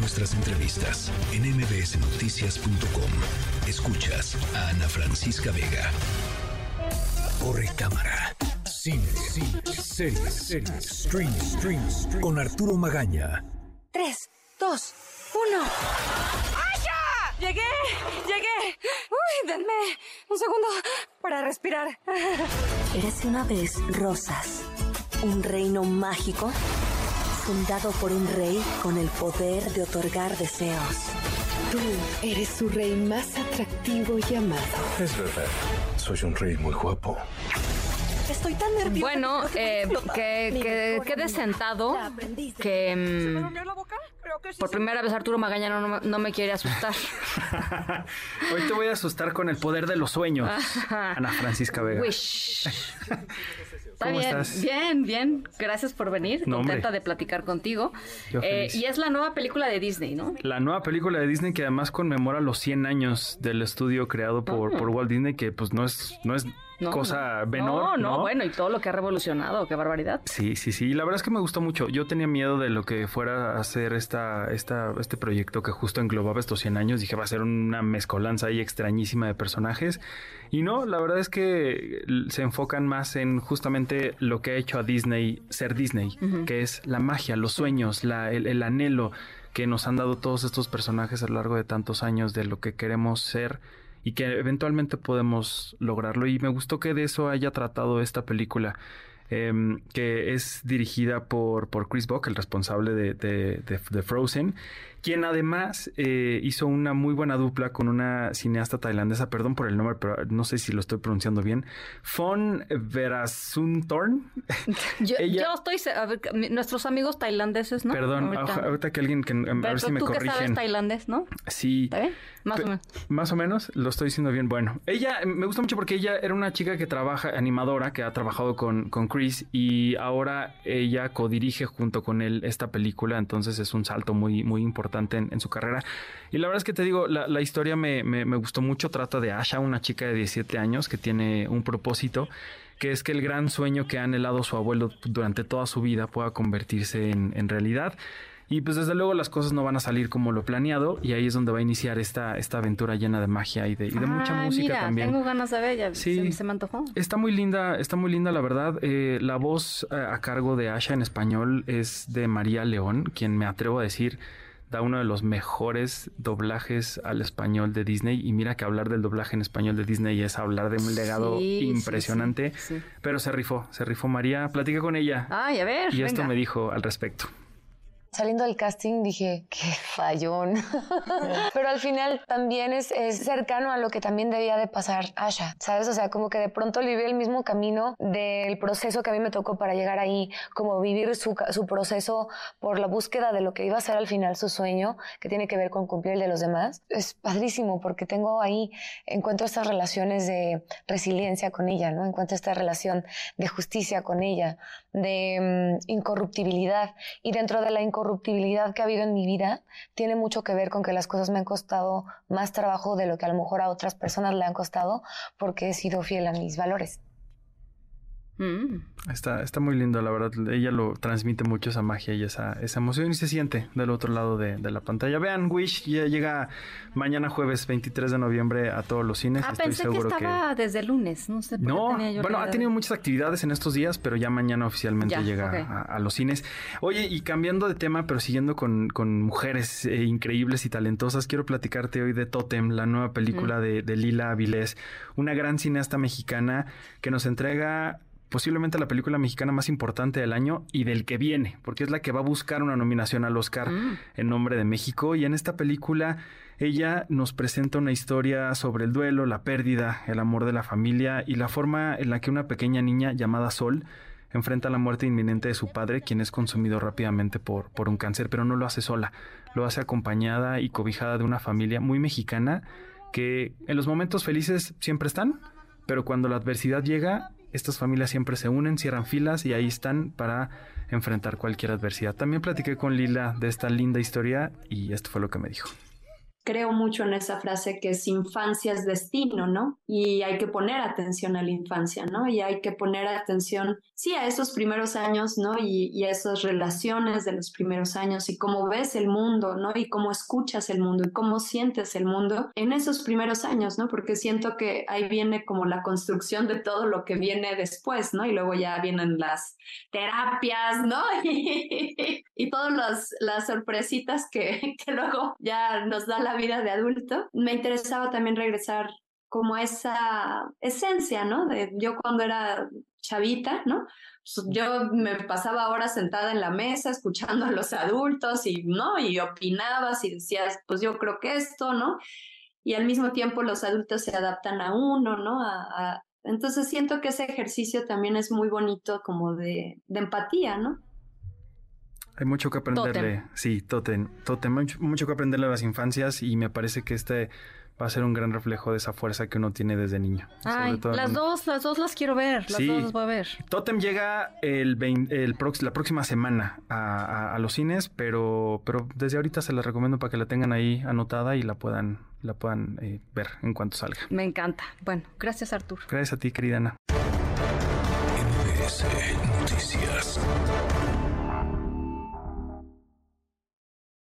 nuestras entrevistas en mbsnoticias.com. Escuchas a Ana Francisca Vega. Corre cámara. Cine, cine, series, series, stream, stream, stream. Con Arturo Magaña. 3, 2, 1. ¡Ay, ¡Llegué! ¡Llegué! ¡Uy, denme un segundo para respirar! Érase una vez Rosas, un reino mágico fundado por un rey con el poder de otorgar deseos. Tú eres su rey más atractivo y amado. Es verdad, soy un rey muy guapo. Estoy tan nerviosa. Bueno, eh, que, quede sentado que mm, por primera vez Arturo Magaña no, me quiere asustar. Hoy te voy a asustar con el poder de los sueños, Ana Francisca Vega. ¿Cómo bien, estás? Bien, bien. Gracias por venir. Contenta de platicar contigo. Eh, y es la nueva película de Disney, ¿no? La nueva película de Disney que además conmemora los 100 años del estudio creado por, por Walt Disney, que pues no es, no es cosa menor. No, no, bueno, y todo lo que ha revolucionado, qué barbaridad. Sí, sí, sí. Y la verdad es que me gustó mucho. Yo tenía miedo de lo que fuera a hacer esta, esta, este proyecto que justo englobaba estos 100 años. Dije, va a ser una mezcolanza ahí extrañísima de personajes. Y no, la verdad es que se enfocan más en justamente lo que ha hecho a Disney ser Disney, que es la magia, los sueños, la, el, anhelo que nos han dado todos estos personajes a lo largo de tantos años de lo que queremos ser y que eventualmente podemos lograrlo. Y me gustó que de eso haya tratado esta película. Em, que es dirigida por, por Chris Buck, el responsable de, de, de Frozen, quien además eh, hizo una muy buena dupla con una cineasta tailandesa, perdón por el nombre, pero no sé si lo estoy pronunciando bien, Fon Verasuntorn. Yo, yo estoy, a ver, nuestros amigos tailandeses, ¿no? Perdón, ahorita, que alguien, que, a ver si me tú corrigen. Que sabes tailandés, ¿no? Sí. ¿Está bien? Más o menos. Más o menos, lo estoy diciendo bien. Bueno, ella me gusta mucho porque ella era una chica que trabaja, animadora, que ha trabajado con, con Chris y ahora ella codirige junto con él esta película, entonces es un salto muy, muy importante en, su carrera. Y la verdad es que te digo, la, historia me, gustó mucho. Trata de Asha, una chica de 17 años que tiene un propósito que es que el gran sueño que ha anhelado su abuelo durante toda su vida pueda convertirse en, realidad. Y pues desde luego las cosas no van a salir como lo planeado y ahí es donde va a iniciar esta, esta aventura llena de magia y de, mucha música mira, también. Tengo ganas de ver, sí, se, me antojó. Está muy linda, está muy linda la verdad. Eh, la voz eh, a cargo de Asha en español es de María León, quien me atrevo a decir da uno de los mejores doblajes al español de Disney. Y mira que hablar del doblaje en español de Disney es hablar de un legado impresionante. pero se rifó, se rifó María. Platica con ella. Ay, a ver. Y esto me dijo al respecto. Saliendo del casting dije, qué fallón. Pero al final también es, cercano a lo que también debía de pasar Asha, ¿sabes? O sea, como que de pronto vivió el mismo camino del proceso que a mí me tocó para llegar ahí, como vivir su, su proceso por la búsqueda de lo que iba a ser al final su sueño, que tiene que ver con cumplir el de los demás. Es padrísimo porque tengo ahí, encuentro estas relaciones de resiliencia con ella, ¿no? Encuentro esta relación de justicia con ella, de mm, incorruptibilidad. Y dentro de la incorruptibilidad, corruptibilidad que ha habido en mi vida tiene mucho que ver con que las cosas me han costado más trabajo de lo que a lo mejor a otras personas le han costado porque he sido fiel a mis valores. Mm. Está, está muy lindo, la verdad. Ella lo transmite mucho esa magia y esa, esa emoción y se siente del otro lado de, la pantalla. Vean, Wish ya llega mañana jueves 23 de noviembre a todos los cines. Ah, pensé que estaba desde el lunes, no sé No, bueno, ha tenido muchas actividades en estos días, pero ya mañana oficialmente llega a, los cines. Oye, y cambiando de tema, pero siguiendo con, mujeres eh, increíbles y talentosas, quiero platicarte hoy de Totem, la nueva película mm. de, de Lila Avilés, una gran cineasta mexicana que nos entrega posiblemente la película mexicana más importante del año y del que viene, porque es la que va a buscar una nominación al Oscar mm. en nombre de México. Y en esta película ella nos presenta una historia sobre el duelo, la pérdida, el amor de la familia y la forma en la que una pequeña niña llamada Sol enfrenta la muerte inminente de su padre, quien es consumido rápidamente por, por un cáncer, pero no lo hace sola, lo hace acompañada y cobijada de una familia muy mexicana que en los momentos felices siempre están, pero cuando la adversidad llega, estas familias siempre se unen, cierran filas y ahí están para enfrentar cualquier adversidad. También platiqué con Lila de esta linda historia y esto fue lo que me dijo. Creo mucho en esa frase que es infancia es destino, ¿no? Y hay que poner atención a la infancia, ¿no? Y hay que poner atención, sí, a esos primeros años, ¿no? Y, y a esas relaciones de los primeros años y cómo ves el mundo, ¿no? Y cómo escuchas el mundo y cómo sientes el mundo en esos primeros años, ¿no? Porque siento que ahí viene como la construcción de todo lo que viene después, ¿no? Y luego ya vienen las terapias, ¿no? y, todas las, sorpresitas que, que luego ya nos da la vida de adulto. Me interesaba también regresar como esa esencia, ¿no? De yo cuando era chavita, ¿no? Pues yo me pasaba horas sentada en la mesa escuchando a los adultos y, ¿no? Y opinabas y decías, pues yo creo que esto, ¿no? Y al mismo tiempo los adultos se adaptan a uno, ¿no? A, Entonces siento que ese ejercicio también es muy bonito como de, de empatía, ¿no? Hay mucho que aprenderle. Sí, Totem. Totem. Mucho, mucho que aprenderle a las infancias y me parece que este va a ser un gran reflejo de esa fuerza que uno tiene desde niño. Ay, las dos, las dos las quiero ver, las dos las voy a ver. Totem llega el, el la próxima semana a, los cines, pero, pero desde ahorita se la recomiendo para que la tengan ahí anotada y la puedan, la puedan eh, ver en cuanto salga. Me encanta. Bueno, gracias Artur. Gracias a ti, querida Ana. Noticias.